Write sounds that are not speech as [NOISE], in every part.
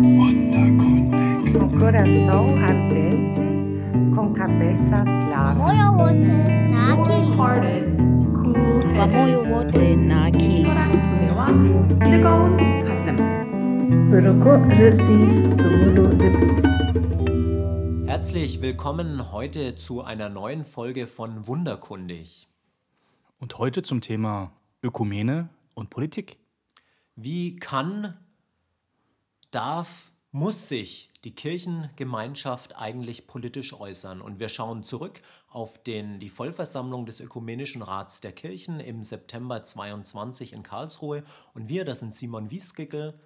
Wunderkundig. Con corazón ardente, con cabeza clara. Moyo wote na akili. Hearted, cool headed. Moyo wote na akili. Tunakutunewa, Ligon Kasem. Beroko Rizzi, Rumudo Libi. Herzlich willkommen heute zu einer neuen Folge von Wunderkundig. Und heute zum Thema Ökumene und Politik. Wie kann darf, muss sich die Kirchengemeinschaft eigentlich politisch äußern? Und wir schauen zurück auf den, die Vollversammlung des Ökumenischen Rats der Kirchen im September 22 in Karlsruhe. Und wir, das sind Simon Wiesgickel.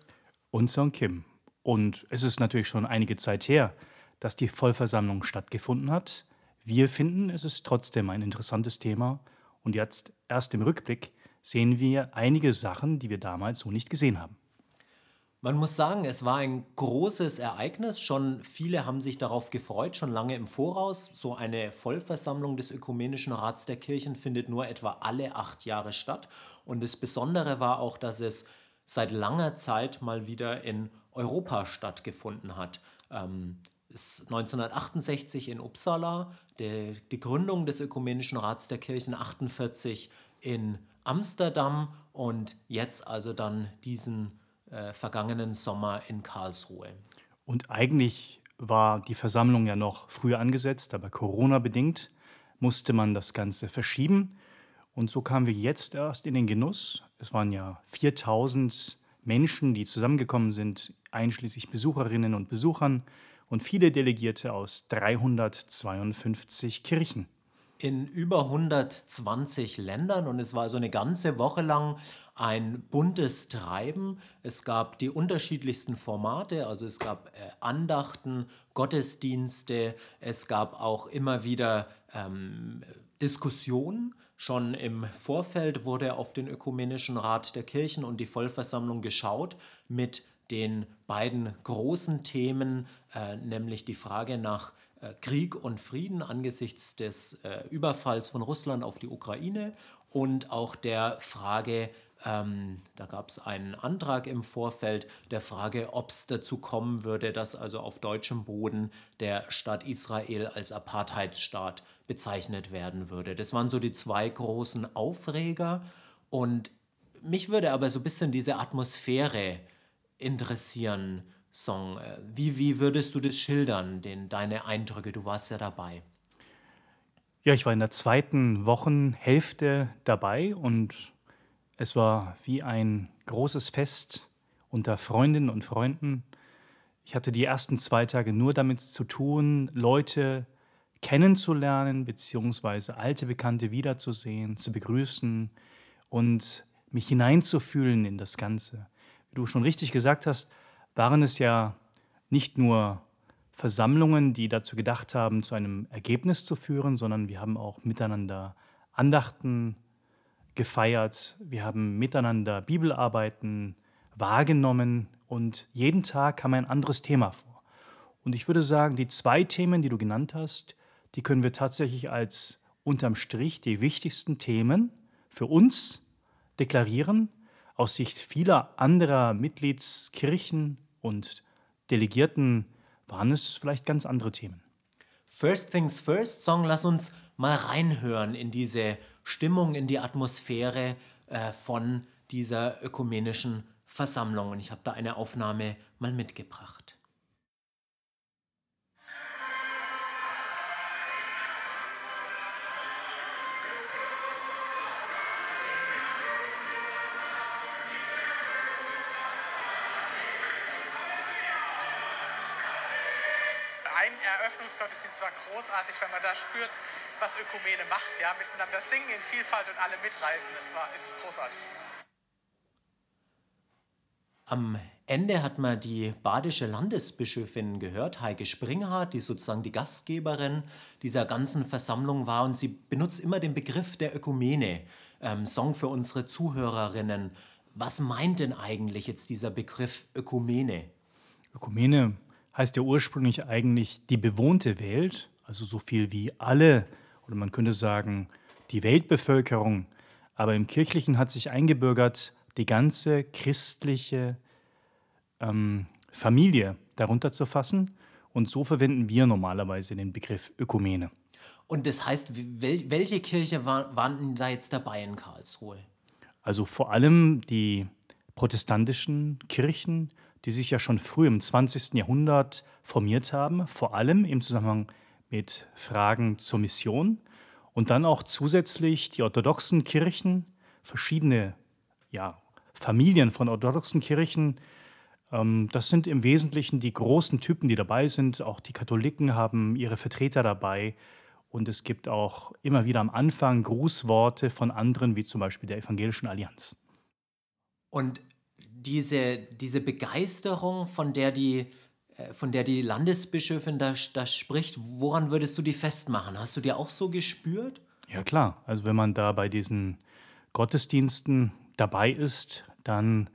Und Song Kim. Und es ist natürlich schon einige Zeit her, dass die Vollversammlung stattgefunden hat. Wir finden, es ist trotzdem ein interessantes Thema. Und jetzt, erst im Rückblick, sehen wir einige Sachen, die wir damals so nicht gesehen haben. Man muss sagen, es war ein großes Ereignis. Schon viele haben sich darauf gefreut, schon lange im Voraus. So eine Vollversammlung des Ökumenischen Rats der Kirchen findet nur etwa alle acht Jahre statt. Und das Besondere war auch, dass es seit langer Zeit mal wieder in Europa stattgefunden hat. Ähm, es ist 1968 in Uppsala, der, die Gründung des Ökumenischen Rats der Kirchen 48 in Amsterdam und jetzt also dann diesen äh, vergangenen Sommer in Karlsruhe. Und eigentlich war die Versammlung ja noch früher angesetzt, aber Corona bedingt musste man das Ganze verschieben. Und so kamen wir jetzt erst in den Genuss. Es waren ja 4000 Menschen, die zusammengekommen sind, einschließlich Besucherinnen und Besuchern und viele Delegierte aus 352 Kirchen. In über 120 Ländern und es war so eine ganze Woche lang ein buntes Treiben. Es gab die unterschiedlichsten Formate, also es gab äh, Andachten, Gottesdienste, es gab auch immer wieder ähm, Diskussionen. Schon im Vorfeld wurde auf den Ökumenischen Rat der Kirchen und die Vollversammlung geschaut mit den beiden großen Themen, äh, nämlich die Frage nach Krieg und Frieden angesichts des äh, Überfalls von Russland auf die Ukraine und auch der Frage, ähm, da gab es einen Antrag im Vorfeld, der Frage, ob es dazu kommen würde, dass also auf deutschem Boden der Staat Israel als Apartheidsstaat bezeichnet werden würde. Das waren so die zwei großen Aufreger und mich würde aber so ein bisschen diese Atmosphäre interessieren, Song. Äh, Wie, wie würdest du das schildern, den, deine Eindrücke? Du warst ja dabei. Ja, ich war in der zweiten Wochenhälfte dabei und es war wie ein großes Fest unter Freundinnen und Freunden. Ich hatte die ersten zwei Tage nur damit zu tun, Leute kennenzulernen, beziehungsweise alte Bekannte wiederzusehen, zu begrüßen und mich hineinzufühlen in das Ganze. Wie du schon richtig gesagt hast, waren es ja nicht nur Versammlungen, die dazu gedacht haben, zu einem Ergebnis zu führen, sondern wir haben auch miteinander Andachten gefeiert, wir haben miteinander Bibelarbeiten wahrgenommen und jeden Tag kam ein anderes Thema vor. Und ich würde sagen, die zwei Themen, die du genannt hast, die können wir tatsächlich als unterm Strich die wichtigsten Themen für uns deklarieren. Aus Sicht vieler anderer Mitgliedskirchen und Delegierten waren es vielleicht ganz andere Themen. First Things First Song, lass uns mal reinhören in diese Stimmung, in die Atmosphäre äh, von dieser ökumenischen Versammlung. Und ich habe da eine Aufnahme mal mitgebracht. Eröffnungsgottesdienst war großartig, weil man da spürt, was Ökumene macht, ja, miteinander singen in Vielfalt und alle mitreißen. Das war, ist großartig. Am Ende hat man die badische Landesbischöfin gehört, Heike Springhardt, die sozusagen die Gastgeberin dieser ganzen Versammlung war. Und sie benutzt immer den Begriff der Ökumene. Ähm, Song für unsere Zuhörerinnen. Was meint denn eigentlich jetzt dieser Begriff Ökumene? Ökumene heißt ja ursprünglich eigentlich die bewohnte Welt, also so viel wie alle, oder man könnte sagen, die Weltbevölkerung. Aber im Kirchlichen hat sich eingebürgert die ganze christliche ähm, Familie darunter zu fassen. Und so verwenden wir normalerweise den Begriff Ökumene. Und das heißt, wel welche Kirche war, waren da jetzt dabei in Karlsruhe? Also vor allem die protestantischen Kirchen, die sich ja schon früh im 20. Jahrhundert formiert haben, vor allem im Zusammenhang mit Fragen zur Mission und dann auch zusätzlich die orthodoxen Kirchen, verschiedene ja, Familien von orthodoxen Kirchen. Ähm, das sind im Wesentlichen die großen Typen, die dabei sind. Auch die Katholiken haben ihre Vertreter dabei. Und es gibt auch immer wieder am Anfang Grußworte von anderen, wie zum Beispiel der Evangelischen Allianz. Und diese, diese Begeisterung, von der die, äh, von der die Landesbischöfin da, da spricht, woran würdest du die festmachen? Hast du die auch so gespürt? Ja klar, also wenn man da bei diesen Gottesdiensten dabei ist, dann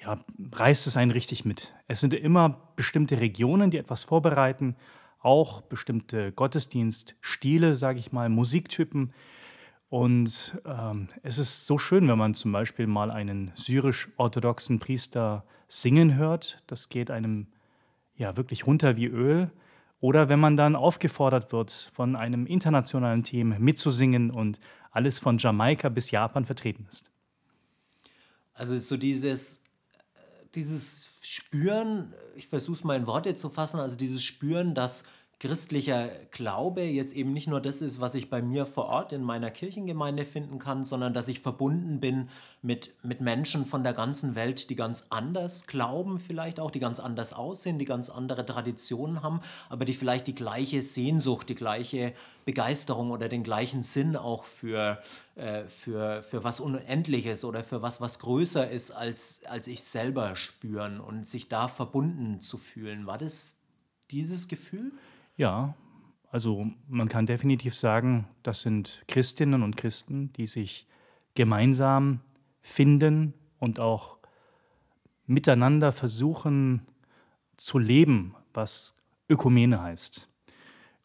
ja, reißt es einen richtig mit. Es sind immer bestimmte Regionen, die etwas vorbereiten, auch bestimmte Gottesdienststile, sage ich mal, Musiktypen. Und ähm, es ist so schön, wenn man zum Beispiel mal einen syrisch-orthodoxen Priester singen hört. Das geht einem ja wirklich runter wie Öl. Oder wenn man dann aufgefordert wird, von einem internationalen Team mitzusingen und alles von Jamaika bis Japan vertreten ist. Also so dieses, dieses Spüren, ich versuche es mal in Worte zu fassen, also dieses Spüren, dass christlicher Glaube jetzt eben nicht nur das ist, was ich bei mir vor Ort in meiner Kirchengemeinde finden kann, sondern dass ich verbunden bin mit, mit Menschen von der ganzen Welt, die ganz anders glauben, vielleicht auch, die ganz anders aussehen, die ganz andere Traditionen haben, aber die vielleicht die gleiche Sehnsucht, die gleiche Begeisterung oder den gleichen Sinn auch für, äh, für, für was Unendliches oder für was, was größer ist als, als ich selber spüren und sich da verbunden zu fühlen. War das dieses Gefühl? Ja, also man kann definitiv sagen, das sind Christinnen und Christen, die sich gemeinsam finden und auch miteinander versuchen zu leben, was Ökumene heißt.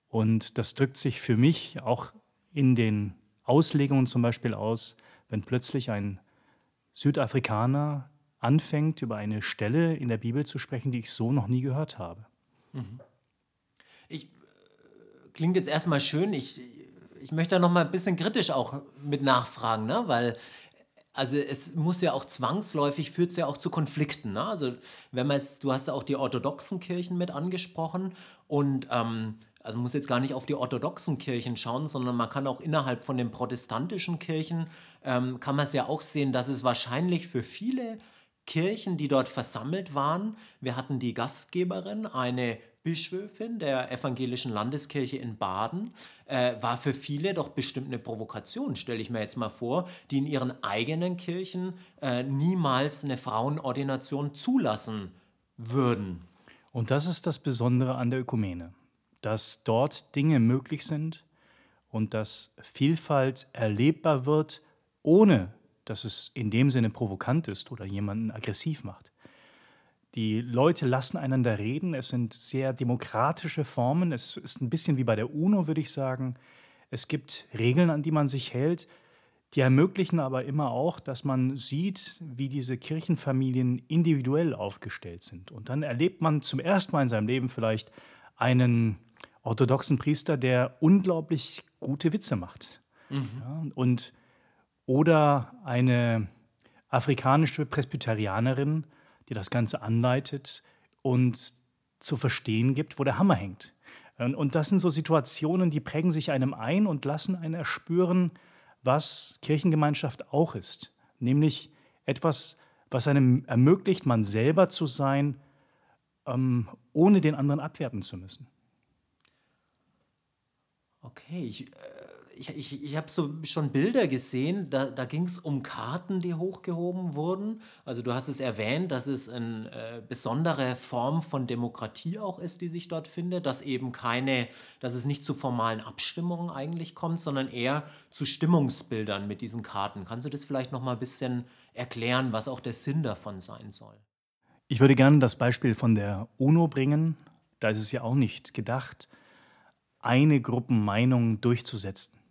Und das drückt sich für mich auch in den Auslegungen zum Beispiel aus, wenn plötzlich ein Südafrikaner anfängt, über eine Stelle in der Bibel zu sprechen, die ich so noch nie gehört habe. Mhm klingt jetzt erstmal schön. Ich, ich möchte da noch mal ein bisschen kritisch auch mit nachfragen, ne? weil also es muss ja auch zwangsläufig, führt es ja auch zu Konflikten. Ne? Also wenn man du hast ja auch die orthodoxen Kirchen mit angesprochen und ähm, also muss jetzt gar nicht auf die orthodoxen Kirchen schauen, sondern man kann auch innerhalb von den protestantischen Kirchen, ähm, kann man es ja auch sehen, dass es wahrscheinlich für viele Kirchen, die dort versammelt waren, wir hatten die Gastgeberin, eine Bischöfin der evangelischen Landeskirche in Baden, äh, war für viele doch bestimmt eine Provokation, stelle ich mir jetzt mal vor, die in ihren eigenen Kirchen äh, niemals eine Frauenordination zulassen würden. Und das ist das Besondere an der Ökumene, dass dort Dinge möglich sind und dass Vielfalt erlebbar wird, ohne dass es in dem Sinne provokant ist oder jemanden aggressiv macht. Die Leute lassen einander reden. Es sind sehr demokratische Formen. Es ist ein bisschen wie bei der UNO, würde ich sagen. Es gibt Regeln, an die man sich hält. Die ermöglichen aber immer auch, dass man sieht, wie diese Kirchenfamilien individuell aufgestellt sind. Und dann erlebt man zum ersten Mal in seinem Leben vielleicht einen orthodoxen Priester, der unglaublich gute Witze macht. Mhm. Ja, und, oder eine afrikanische Presbyterianerin, die das Ganze anleitet und zu verstehen gibt, wo der Hammer hängt. Und das sind so Situationen, die prägen sich einem ein und lassen einen erspüren, was Kirchengemeinschaft auch ist. Nämlich etwas, was einem ermöglicht, man selber zu sein, ähm, ohne den anderen abwerten zu müssen. Okay, ich, äh, ich, ich, ich habe so schon Bilder gesehen, da, da ging es um Karten, die hochgehoben wurden. Also du hast es erwähnt, dass es eine äh, besondere Form von Demokratie auch ist, die sich dort findet, dass eben keine, dass es nicht zu formalen Abstimmungen eigentlich kommt, sondern eher zu Stimmungsbildern mit diesen Karten. Kannst du das vielleicht noch mal ein bisschen erklären, was auch der Sinn davon sein soll? Ich würde gerne das Beispiel von der UNO bringen. Da ist es ja auch nicht gedacht, eine Gruppenmeinung durchzusetzen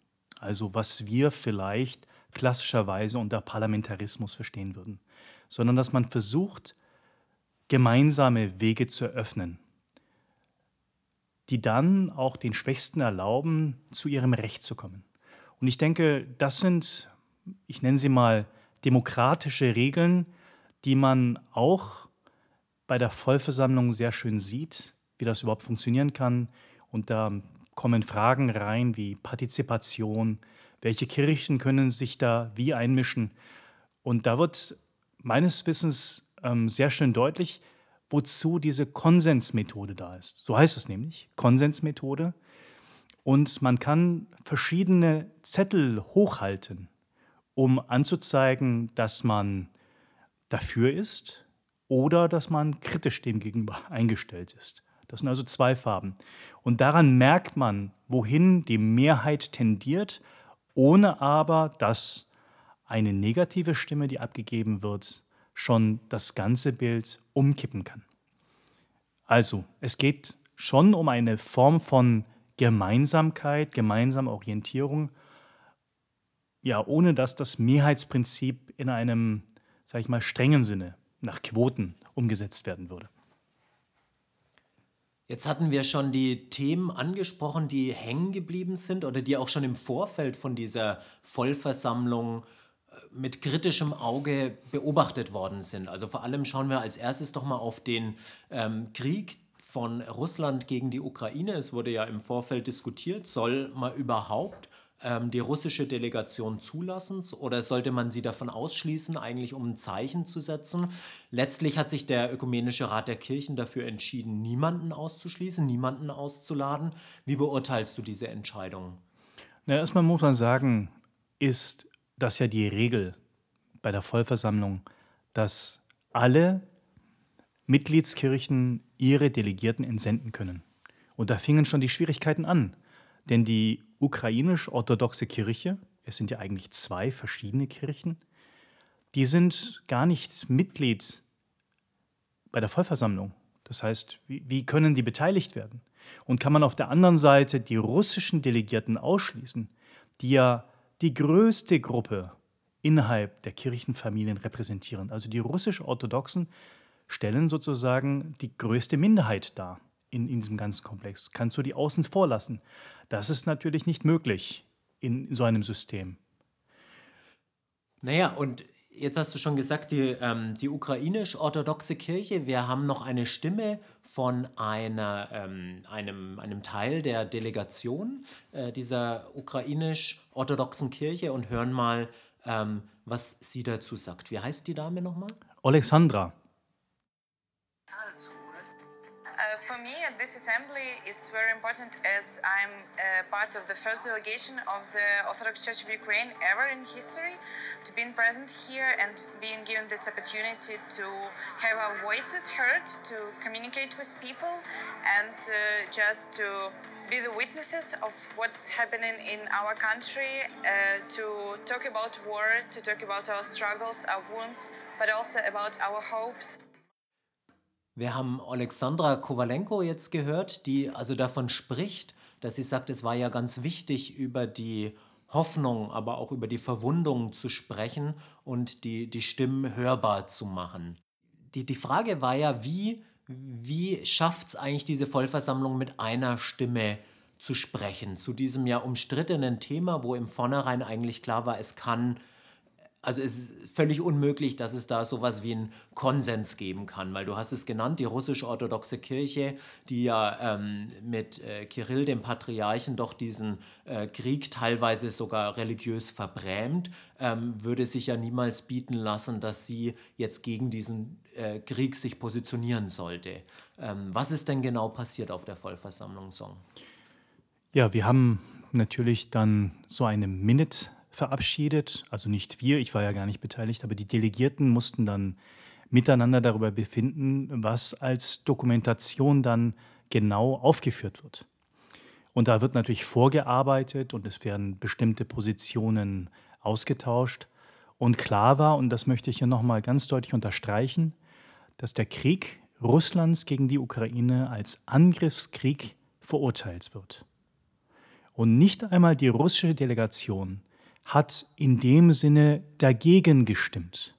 also was wir vielleicht klassischerweise unter Parlamentarismus verstehen würden, sondern dass man versucht, gemeinsame Wege zu eröffnen, die dann auch den Schwächsten erlauben, zu ihrem Recht zu kommen. Und ich denke, das sind, ich nenne sie mal, demokratische Regeln, die man auch bei der Vollversammlung sehr schön sieht, wie das überhaupt funktionieren kann. Und da kommen Fragen rein wie Partizipation, welche Kirchen können sich da wie einmischen. Und da wird meines Wissens ähm, sehr schön deutlich, wozu diese Konsensmethode da ist. So heißt es nämlich, Konsensmethode. Und man kann verschiedene Zettel hochhalten, um anzuzeigen, dass man dafür ist oder dass man kritisch dem gegenüber [LAUGHS] eingestellt ist. Das sind also zwei Farben. Und daran merkt man, wohin die Mehrheit tendiert, ohne aber, dass eine negative Stimme, die abgegeben wird, schon das ganze Bild umkippen kann. Also, es geht schon um eine Form von Gemeinsamkeit, gemeinsame Orientierung, ja, ohne dass das Mehrheitsprinzip in einem, sag ich mal, strengen Sinne nach Quoten umgesetzt werden würde. Jetzt hatten wir schon die Themen angesprochen, die hängen geblieben sind oder die auch schon im Vorfeld von dieser Vollversammlung äh, mit kritischem Auge beobachtet worden sind. Also vor allem schauen wir als erstes doch mal auf den ähm, Krieg von Russland gegen die Ukraine. Es wurde ja im Vorfeld diskutiert, soll man überhaupt die russische Delegation zulassen oder sollte man sie davon ausschließen, eigentlich um ein Zeichen zu setzen? Letztlich hat sich der Ökumenische Rat der Kirchen dafür entschieden, niemanden auszuschließen, niemanden auszuladen. Wie beurteilst du diese Entscheidung? Na, erstmal muss man sagen, ist das ja die Regel bei der Vollversammlung, dass alle Mitgliedskirchen ihre Delegierten entsenden können. Und da fingen schon die Schwierigkeiten an. Denn die ukrainisch-orthodoxe Kirche, es sind ja eigentlich zwei verschiedene Kirchen, die sind gar nicht Mitglied bei der Vollversammlung. Das heißt, wie, können die beteiligt werden? Und kann man auf der anderen Seite die russischen Delegierten ausschließen, die ja die größte Gruppe innerhalb der Kirchenfamilien repräsentieren? Also die russisch-orthodoxen stellen sozusagen die größte Minderheit dar in, in diesem ganzen Komplex. Kannst du die außen vor lassen? Das ist natürlich nicht möglich in so einem System. Naja, und jetzt hast du schon gesagt, die, ähm, die ukrainisch-orthodoxe Kirche, wir haben noch eine Stimme von einer, ähm, einem, einem Teil der Delegation äh, dieser ukrainisch-orthodoxen Kirche und hören mal, ähm, was sie dazu sagt. Wie heißt die Dame nochmal? Alexandra. For me at this assembly, it's very important as I'm uh, part of the first delegation of the Orthodox Church of Ukraine ever in history to being present here and being given this opportunity to have our voices heard, to communicate with people, and uh, just to be the witnesses of what's happening in our country, uh, to talk about war, to talk about our struggles, our wounds, but also about our hopes. Wir haben Alexandra Kowalenko jetzt gehört, die also davon spricht, dass sie sagt, es war ja ganz wichtig, über die Hoffnung, aber auch über die Verwundung zu sprechen und die, die Stimmen hörbar zu machen. Die, die Frage war ja, wie, wie schafft es eigentlich diese Vollversammlung mit einer Stimme zu sprechen zu diesem ja umstrittenen Thema, wo im Vornherein eigentlich klar war, es kann also es ist völlig unmöglich, dass es da sowas wie einen Konsens geben kann, weil du hast es genannt, die russisch-orthodoxe Kirche, die ja ähm, mit äh, Kirill, dem Patriarchen, doch diesen äh, Krieg teilweise sogar religiös verbrämt, ähm, würde sich ja niemals bieten lassen, dass sie jetzt gegen diesen äh, Krieg sich positionieren sollte. Ähm, was ist denn genau passiert auf der Vollversammlung Song? Ja, wir haben natürlich dann so eine Minute verabschiedet. Also nicht wir, ich war ja gar nicht beteiligt, aber die Delegierten mussten dann miteinander darüber befinden, was als Dokumentation dann genau aufgeführt wird. Und da wird natürlich vorgearbeitet und es werden bestimmte Positionen ausgetauscht. Und klar war, und das möchte ich hier nochmal ganz deutlich unterstreichen, dass der Krieg Russlands gegen die Ukraine als Angriffskrieg verurteilt wird. Und nicht einmal die russische Delegation hat in dem Sinne dagegen gestimmt.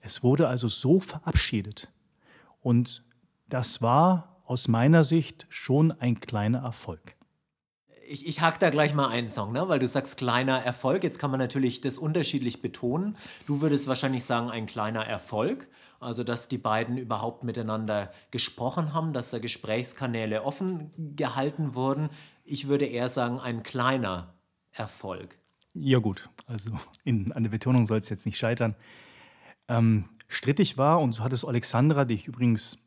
Es wurde also so verabschiedet. Und das war aus meiner Sicht schon ein kleiner Erfolg. Ich, ich hack da gleich mal einen Song, ne? weil du sagst kleiner Erfolg. Jetzt kann man natürlich das unterschiedlich betonen. Du würdest wahrscheinlich sagen, ein kleiner Erfolg. Also, dass die beiden überhaupt miteinander gesprochen haben, dass da Gesprächskanäle offen gehalten wurden. Ich würde eher sagen, ein kleiner Erfolg. Ja gut, also in, an der Betonung soll es jetzt nicht scheitern. Ähm, strittig war, und so hat es Alexandra, die ich übrigens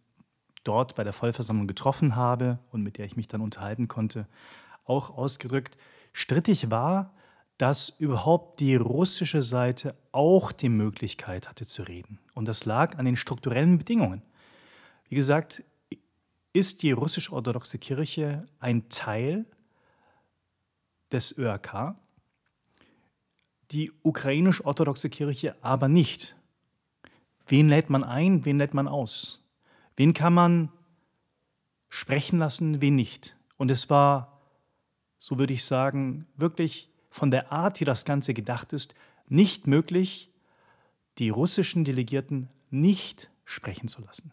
dort bei der Vollversammlung getroffen habe und mit der ich mich dann unterhalten konnte, auch ausgedrückt, strittig war, dass überhaupt die russische Seite auch die Möglichkeit hatte zu reden. Und das lag an den strukturellen Bedingungen. Wie gesagt, ist die russisch-orthodoxe Kirche ein Teil des ÖRK, die ukrainisch-orthodoxe Kirche aber nicht. Wen lädt man ein, wen lädt man aus? Wen kann man sprechen lassen, wen nicht? Und es war, so würde ich sagen, wirklich von der Art, wie das Ganze gedacht ist, nicht möglich, die russischen Delegierten nicht sprechen zu lassen.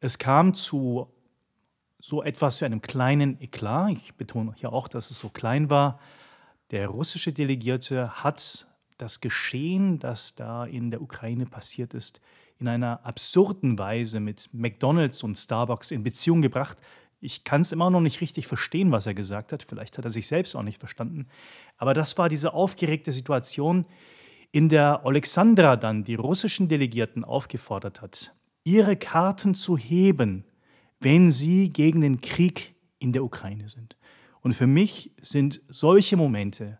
Es kam zu so etwas wie einem kleinen Eklat. Ich betone hier auch, dass es so klein war. Der russische Delegierte hat das Geschehen, das da in der Ukraine passiert ist, in einer absurden Weise mit McDonald's und Starbucks in Beziehung gebracht. Ich kann es immer noch nicht richtig verstehen, was er gesagt hat. Vielleicht hat er sich selbst auch nicht verstanden. Aber das war diese aufgeregte Situation, in der Alexandra dann die russischen Delegierten aufgefordert hat, ihre Karten zu heben, wenn sie gegen den Krieg in der Ukraine sind. Und für mich sind solche Momente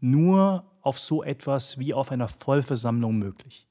nur auf so etwas wie auf einer Vollversammlung möglich.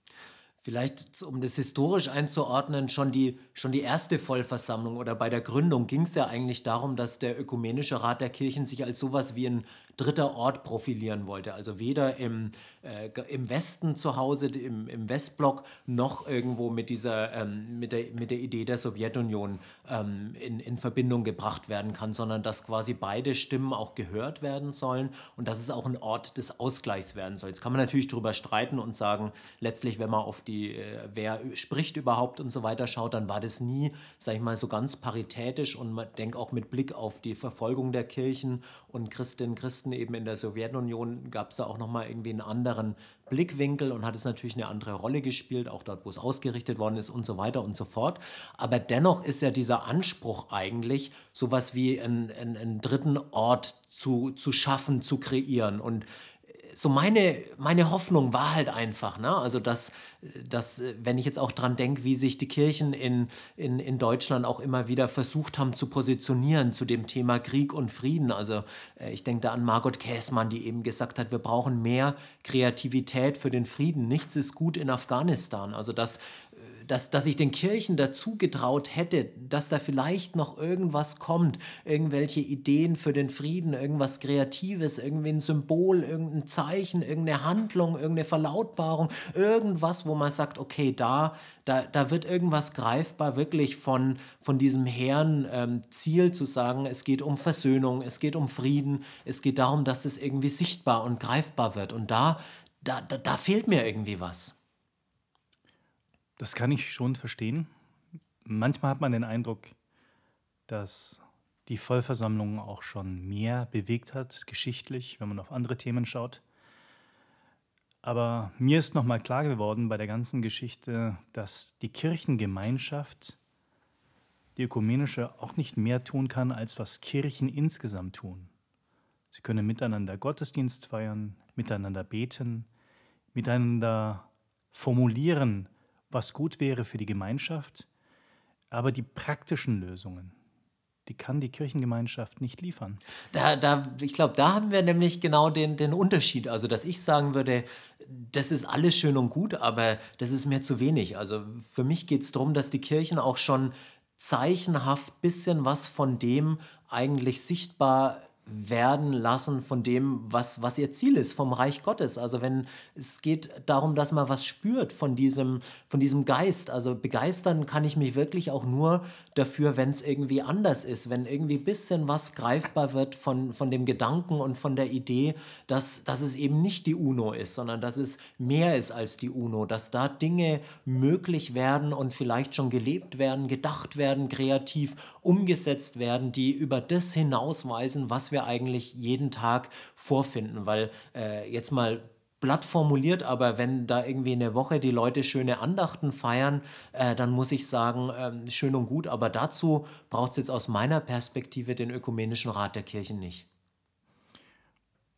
Vielleicht, um das historisch einzuordnen, schon die, schon die erste Vollversammlung oder bei der Gründung ging es ja eigentlich darum, dass der Ökumenische Rat der Kirchen sich als sowas wie ein dritter Ort profilieren wollte. Also weder im, äh, im Westen zu Hause, im, im Westblock, noch irgendwo mit, dieser, ähm, mit, der, mit der Idee der Sowjetunion ähm, in, in Verbindung gebracht werden kann, sondern dass quasi beide Stimmen auch gehört werden sollen und dass es auch ein Ort des Ausgleichs werden soll. Jetzt kann man natürlich darüber streiten und sagen, letztlich, wenn man auf die, äh, wer spricht überhaupt und so weiter schaut, dann war das nie, sag ich mal, so ganz paritätisch und man denkt auch mit Blick auf die Verfolgung der Kirchen und Christinnen Christen eben in der Sowjetunion, gab es da auch nochmal irgendwie einen anderen Blickwinkel und hat es natürlich eine andere Rolle gespielt, auch dort, wo es ausgerichtet worden ist und so weiter und so fort. Aber dennoch ist ja dieser Anspruch eigentlich, sowas wie einen, einen, einen dritten Ort zu, zu schaffen, zu kreieren. Und so meine, meine Hoffnung war halt einfach, ne? also dass, dass, wenn ich jetzt auch dran denke, wie sich die Kirchen in, in, in Deutschland auch immer wieder versucht haben zu positionieren zu dem Thema Krieg und Frieden. Also äh, ich denke da an Margot Käßmann, die eben gesagt hat, wir brauchen mehr Kreativität für den Frieden. Nichts ist gut in Afghanistan. Also dass dass, dass ich den Kirchen dazu getraut hätte, dass da vielleicht noch irgendwas kommt, irgendwelche Ideen für den Frieden, irgendwas Kreatives, irgendwie ein Symbol, irgendein Zeichen, irgendeine Handlung, irgendeine Verlautbarung, irgendwas, wo man sagt, okay, da, da, da wird irgendwas greifbar, wirklich von, von diesem hehren ähm, Ziel zu sagen, es geht um Versöhnung, es geht um Frieden, es geht darum, dass es irgendwie sichtbar und greifbar wird. Und da, da, da, da fehlt mir irgendwie was. Das kann ich schon verstehen. Manchmal hat man den Eindruck, dass die Vollversammlung auch schon mehr bewegt hat, geschichtlich, wenn man auf andere Themen schaut. Aber mir ist nochmal klar geworden bei der ganzen Geschichte, dass die Kirchengemeinschaft, die ökumenische, auch nicht mehr tun kann, als was Kirchen insgesamt tun. Sie können miteinander Gottesdienst feiern, miteinander beten, miteinander formulieren, was gut wäre für die Gemeinschaft, aber die praktischen Lösungen, die kann die Kirchengemeinschaft nicht liefern. Da, da, ich glaube, da haben wir nämlich genau den, den Unterschied. Also, dass ich sagen würde, das ist alles schön und gut, aber das ist mir zu wenig. Also für mich geht es darum, dass die Kirchen auch schon zeichenhaft bisschen was von dem eigentlich sichtbar werden lassen von dem, was, was ihr Ziel ist, vom Reich Gottes. Also wenn es geht darum, dass man was spürt von diesem, von diesem Geist. Also begeistern kann ich mich wirklich auch nur dafür, wenn es irgendwie anders ist, wenn irgendwie ein bisschen was greifbar wird von, von dem Gedanken und von der Idee, dass, dass es eben nicht die UNO ist, sondern dass es mehr ist als die UNO, dass da Dinge möglich werden und vielleicht schon gelebt werden, gedacht werden, kreativ umgesetzt werden, die über das hinausweisen, was wir eigentlich jeden Tag vorfinden. Weil äh, jetzt mal blatt formuliert, aber wenn da irgendwie eine Woche die Leute schöne Andachten feiern, äh, dann muss ich sagen, äh, schön und gut, aber dazu braucht es jetzt aus meiner Perspektive den Ökumenischen Rat der Kirchen nicht.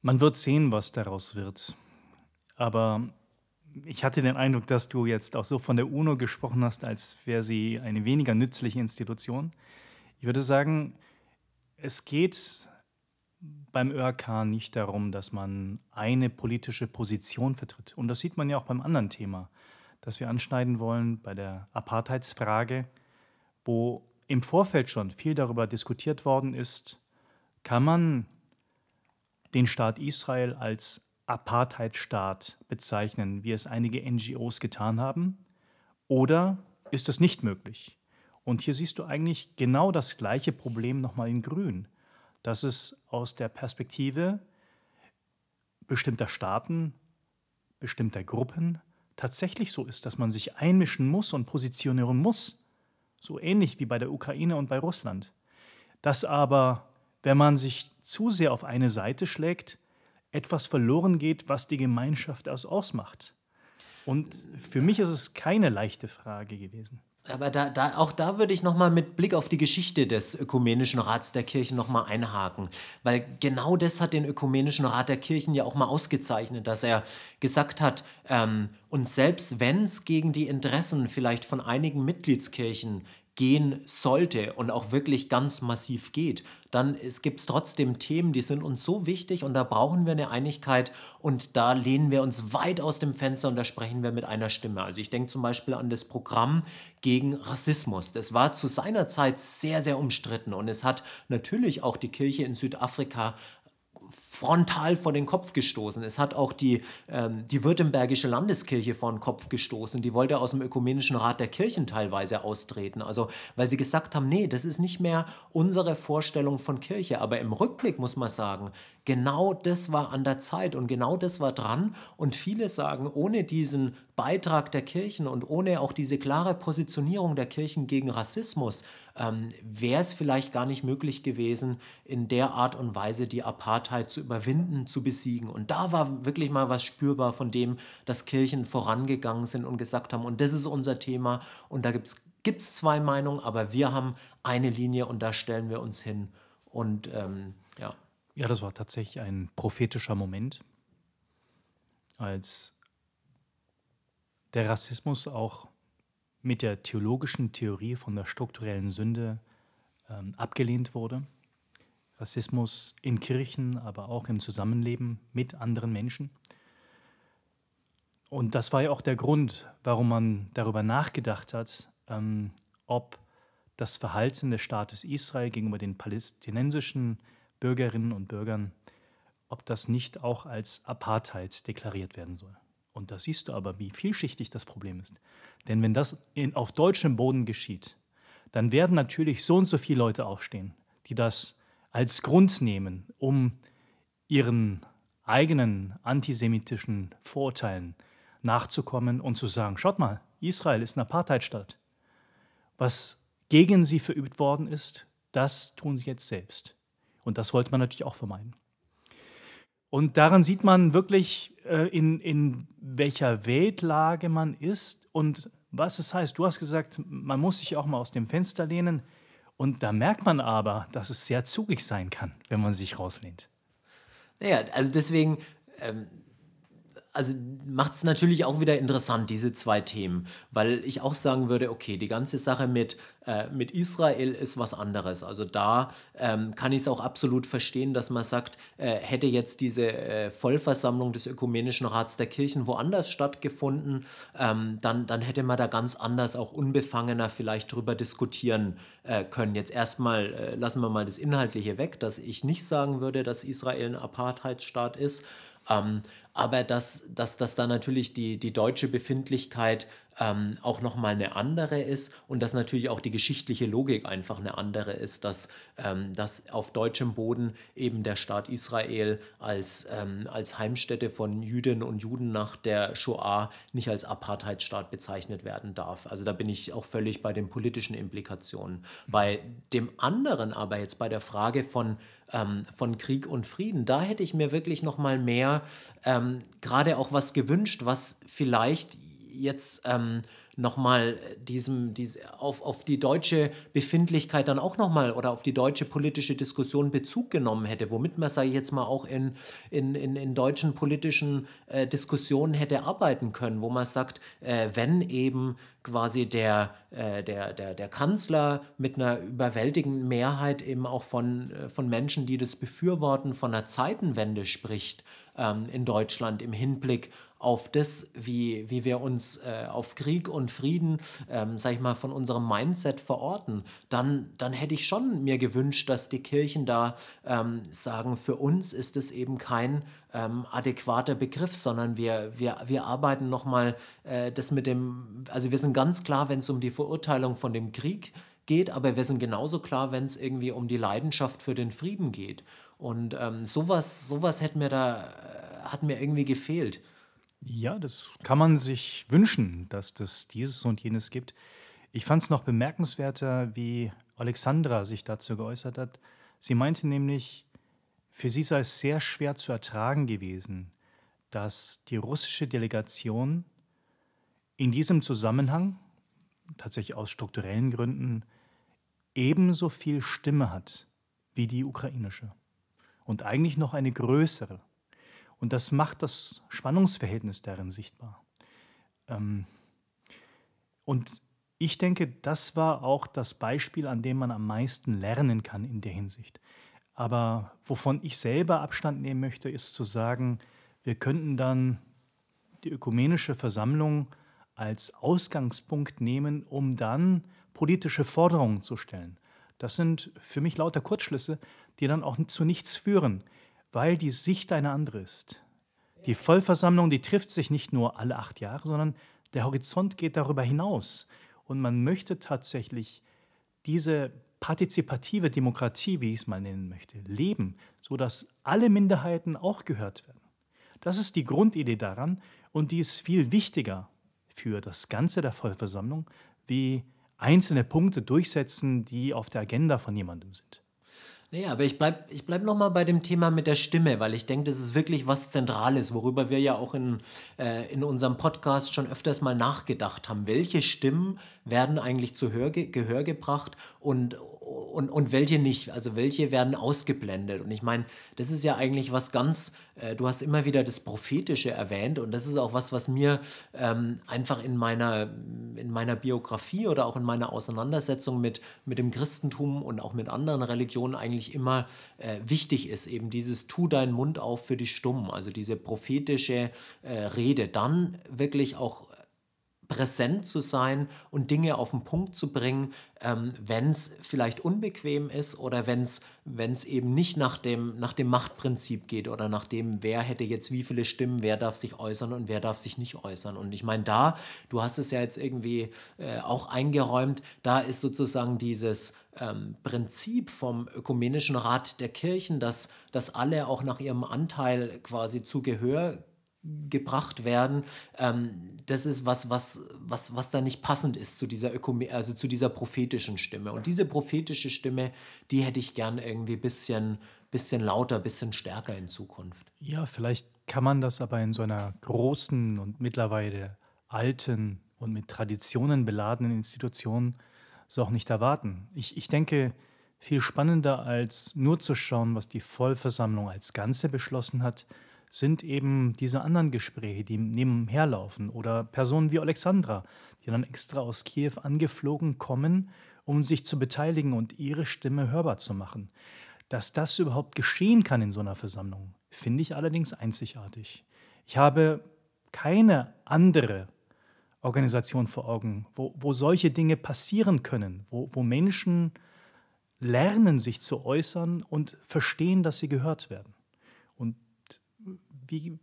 Man wird sehen, was daraus wird. Aber ich hatte den Eindruck, dass du jetzt auch so von der UNO gesprochen hast, als wäre sie eine weniger nützliche Institution. Ich würde sagen, es geht beim ÖRK nicht darum, dass man eine politische Position vertritt. Und das sieht man ja auch beim anderen Thema, das wir anschneiden wollen, bei der Apartheidsfrage, wo im Vorfeld schon viel darüber diskutiert worden ist, kann man den Staat Israel als Apartheidstaat bezeichnen, wie es einige NGOs getan haben, oder ist das nicht möglich? Und hier siehst du eigentlich genau das gleiche Problem nochmal in Grün dass es aus der Perspektive bestimmter Staaten, bestimmter Gruppen tatsächlich so ist, dass man sich einmischen muss und positionieren muss. So ähnlich wie bei der Ukraine und bei Russland. Dass aber, wenn man sich zu sehr auf eine Seite schlägt, etwas verloren geht, was die Gemeinschaft ausmacht. Und für mich ist es keine leichte Frage gewesen. Aber da, da, auch da würde ich nochmal mit Blick auf die Geschichte des Ökumenischen Rats der Kirchen nochmal einhaken. Weil genau das hat den Ökumenischen Rat der Kirchen ja auch mal ausgezeichnet, dass er gesagt hat, ähm, und selbst wenn es gegen die Interessen vielleicht von einigen Mitgliedskirchen gehen sollte und auch wirklich ganz massiv geht, dann gibt es trotzdem Themen, die sind uns so wichtig und da brauchen wir eine Einigkeit und da lehnen wir uns weit aus dem Fenster und da sprechen wir mit einer Stimme. Also ich denke zum Beispiel an das Programm gegen Rassismus. Das war zu seiner Zeit sehr, sehr umstritten und es hat natürlich auch die Kirche in Südafrika frontal vor den Kopf gestoßen. Es hat auch die, ähm, die Württembergische Landeskirche vor den Kopf gestoßen. Die wollte aus dem Ökumenischen Rat der Kirchen teilweise austreten. Also, weil sie gesagt haben, nee, das ist nicht mehr unsere Vorstellung von Kirche. Aber im Rückblick muss man sagen, genau das war an der Zeit und genau das war dran. Und viele sagen, ohne diesen Beitrag der Kirchen und ohne auch diese klare Positionierung der Kirchen gegen Rassismus ähm, wäre es vielleicht gar nicht möglich gewesen, in der Art und Weise die Apartheid zu überwinden, zu besiegen. Und da war wirklich mal was spürbar von dem, dass Kirchen vorangegangen sind und gesagt haben, und das ist unser Thema und da gibt es zwei Meinungen, aber wir haben eine Linie und da stellen wir uns hin. Und ähm, ja. Ja, das war tatsächlich ein prophetischer Moment, als der Rassismus auch mit der theologischen Theorie von der strukturellen Sünde ähm, abgelehnt wurde. Rassismus in Kirchen, aber auch im Zusammenleben mit anderen Menschen. Und das war ja auch der Grund, warum man darüber nachgedacht hat, ähm, ob das Verhalten des Staates Israel gegenüber den palästinensischen Bürgerinnen und Bürgern, ob das nicht auch als Apartheid deklariert werden soll. Und da siehst du aber, wie vielschichtig das Problem ist. Denn wenn das in, auf deutschem Boden geschieht, dann werden natürlich so und so viele Leute aufstehen, die das als Grund nehmen, um ihren eigenen antisemitischen Vorurteilen nachzukommen und zu sagen, schaut mal, Israel ist eine Apartheidstadt. Was gegen sie verübt worden ist, das tun sie jetzt selbst. Und das wollte man natürlich auch vermeiden. Und daran sieht man wirklich, äh, in, in welcher Weltlage man ist und was es heißt. Du hast gesagt, man muss sich auch mal aus dem Fenster lehnen. Und da merkt man aber, dass es sehr zugig sein kann, wenn man sich rauslehnt. Naja, also deswegen, ähm, also macht es natürlich auch wieder interessant, diese zwei Themen, weil ich auch sagen würde, okay, die ganze Sache mit, äh, mit Israel ist was anderes. Also da ähm, kann ich es auch absolut verstehen, dass man sagt, äh, hätte jetzt diese äh, Vollversammlung des Ökumenischen Rats der Kirchen woanders stattgefunden, ähm, dann, dann hätte man da ganz anders, auch unbefangener vielleicht drüber diskutieren äh, können. Jetzt erstmal äh, lassen wir mal das Inhaltliche weg, dass ich nicht sagen würde, dass Israel ein Apartheidsstaat ist. Ähm, aber dass, dass, dass da natürlich die, die deutsche Befindlichkeit ähm, auch nochmal eine andere ist und dass natürlich auch die geschichtliche Logik einfach eine andere ist, dass, ähm, dass auf deutschem Boden eben der Staat Israel als, ähm, als Heimstätte von Jüdinnen und Juden nach der Shoah nicht als Apartheidsstaat bezeichnet werden darf. Also da bin ich auch völlig bei den politischen Implikationen. Bei dem anderen aber jetzt bei der Frage von ähm, von Krieg und Frieden. Da hätte ich mir wirklich noch mal mehr ähm, gerade auch was gewünscht, was vielleicht jetzt ähm, nochmal diesem, diese, auf, auf die deutsche Befindlichkeit dann auch nochmal oder auf die deutsche politische Diskussion Bezug genommen hätte, womit man, sage ich jetzt mal, auch in, in, in, in deutschen politischen äh, Diskussionen hätte arbeiten können, wo man sagt, äh, wenn eben quasi der, äh, der, der, der Kanzler mit einer überwältigenden Mehrheit eben auch von, äh, von Menschen, die das befürworten, von einer Zeitenwende spricht ähm, in Deutschland im Hinblick auf das, wie, wie wir uns äh, auf Krieg und Frieden, ähm, sag ich mal, von unserem Mindset verorten, dann, dann hätte ich schon mir gewünscht, dass die Kirchen da ähm, sagen, für uns ist es eben kein ähm, adäquater Begriff, sondern wir, wir, wir arbeiten nochmal äh, das mit dem, also wir sind ganz klar, wenn es um die Verurteilung von dem Krieg geht, aber wir sind genauso klar, wenn es irgendwie um die Leidenschaft für den Frieden geht. Und ähm, sowas, sowas hat mir da, äh, hat mir irgendwie gefehlt. Ja, das kann man sich wünschen, dass das dieses und jenes gibt. Ich fand es noch bemerkenswerter, wie Alexandra sich dazu geäußert hat. Sie meinte nämlich, für sie sei es sehr schwer zu ertragen gewesen, dass die russische Delegation in diesem Zusammenhang, tatsächlich aus strukturellen Gründen, ebenso viel Stimme hat wie die ukrainische und eigentlich noch eine größere. Und das macht das Spannungsverhältnis darin sichtbar. Ähm, und ich denke, das war auch das Beispiel, an dem man am meisten lernen kann in der Hinsicht. Aber wovon ich selber Abstand nehmen möchte, ist zu sagen, wir könnten dann die ökumenische Versammlung als Ausgangspunkt nehmen, um dann politische Forderungen zu stellen. Das sind für mich lauter Kurzschlüsse, die dann auch zu nichts führen weil die Sicht eine andere ist. Die Vollversammlung, die trifft sich nicht nur alle acht Jahre, sondern der Horizont geht darüber hinaus. Und man möchte tatsächlich diese partizipative Demokratie, wie ich es mal nennen möchte, leben, sodass alle Minderheiten auch gehört werden. Das ist die Grundidee daran und die ist viel wichtiger für das Ganze der Vollversammlung, wie einzelne Punkte durchsetzen, die auf der Agenda von jemandem sind. Nee, aber ich bleibe ich bleib nochmal bei dem Thema mit der Stimme, weil ich denke, das ist wirklich was Zentrales, worüber wir ja auch in, äh, in unserem Podcast schon öfters mal nachgedacht haben. Welche Stimmen werden eigentlich zu Hör, Gehör gebracht und, und, und welche nicht? Also welche werden ausgeblendet? Und ich meine, das ist ja eigentlich was ganz äh, du hast immer wieder das Prophetische erwähnt und das ist auch was, was mir ähm, einfach in meiner, in meiner Biografie oder auch in meiner Auseinandersetzung mit, mit dem Christentum und auch mit anderen Religionen eigentlich immer äh, wichtig ist. Eben dieses Tu deinen Mund auf für die Stummen, also diese prophetische äh, Rede. Dann wirklich auch präsent zu sein und Dinge auf den Punkt zu bringen, ähm, wenn es vielleicht unbequem ist oder wenn es eben nicht nach dem, nach dem Machtprinzip geht oder nach dem, wer hätte jetzt wie viele Stimmen, wer darf sich äußern und wer darf sich nicht äußern. Und ich meine, da, du hast es ja jetzt irgendwie äh, auch eingeräumt, da ist sozusagen dieses ähm, Prinzip vom Ökumenischen Rat der Kirchen, dass, dass alle auch nach ihrem Anteil quasi zu Gehör gebracht werden, ähm, das ist was, was, was, was da nicht passend ist zu dieser Ökome also zu dieser prophetischen Stimme. Und diese prophetische Stimme, die hätte ich gern irgendwie ein bisschen, bisschen lauter, bisschen stärker in Zukunft. Ja, vielleicht kann man das aber in so einer großen und mittlerweile alten und mit Traditionen beladenen Institution so auch nicht erwarten. Ich, ich denke, viel spannender als nur zu schauen, was die Vollversammlung als Ganze beschlossen hat, sind eben diese anderen Gespräche, die nebenher laufen oder Personen wie Alexandra, die dann extra aus Kiew angeflogen kommen, um sich zu beteiligen und ihre Stimme hörbar zu machen. Dass das überhaupt geschehen kann in so einer Versammlung, finde ich allerdings einzigartig. Ich habe keine andere Organisation vor Augen, wo, wo solche Dinge passieren können, wo, wo Menschen lernen, sich zu äußern und verstehen, dass sie gehört werden. Und wie,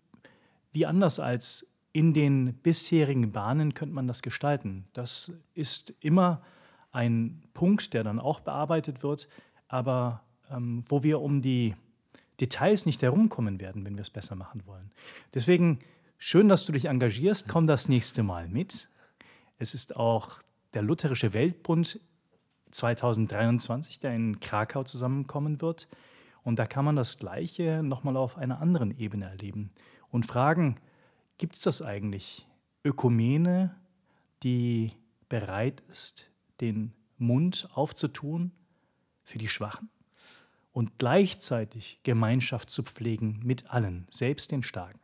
wie anders als in den bisherigen Bahnen könnte man das gestalten. Das ist immer ein Punkt, der dann auch bearbeitet wird, aber ähm, wo wir um die Details nicht herumkommen werden, wenn wir es besser machen wollen. Deswegen schön, dass du dich engagierst. Komm das nächste Mal mit. Es ist auch der Lutherische Weltbund 2023, der in Krakau zusammenkommen wird. Und da kann man das Gleiche nochmal auf einer anderen Ebene erleben und fragen, gibt es das eigentlich? Ökumene, die bereit ist, den Mund aufzutun für die Schwachen und gleichzeitig Gemeinschaft zu pflegen mit allen, selbst den Starken.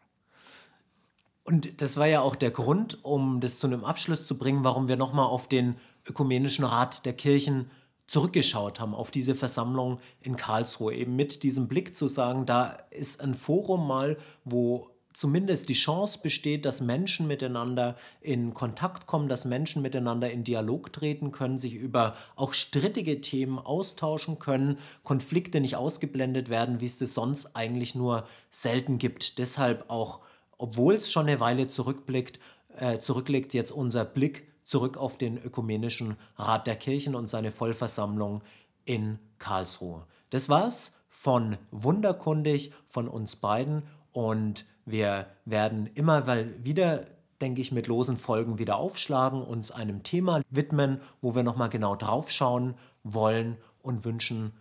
Und das war ja auch der Grund, um das zu einem Abschluss zu bringen, warum wir nochmal auf den Ökumenischen Rat der Kirchen zurückgeschaut haben, auf diese Versammlung in Karlsruhe, eben mit diesem Blick zu sagen, da ist ein Forum mal, wo zumindest die Chance besteht, dass Menschen miteinander in Kontakt kommen, dass Menschen miteinander in Dialog treten können, sich über auch strittige Themen austauschen können, Konflikte nicht ausgeblendet werden, wie es das sonst eigentlich nur selten gibt. Deshalb auch, obwohl es schon eine Weile zurückblickt, äh, zurücklegt, jetzt unser Blick zurück auf den Ökumenischen Rat der Kirchen und seine Vollversammlung in Karlsruhe. Das war's von Wunderkundig von uns beiden und wir werden immer wieder, denke ich, mit losen Folgen wieder aufschlagen, uns einem Thema widmen, wo wir nochmal genau drauf schauen wollen und wünschen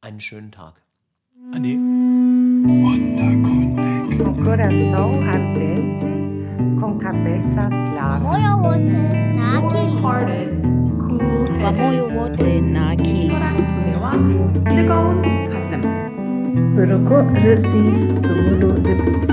einen schönen Tag. Adi. Con corazón ardente, con cabeza clara. Moyo wote na akili. Wa moyo wote na akili. Lugo kasem. Ruko risi tumudu.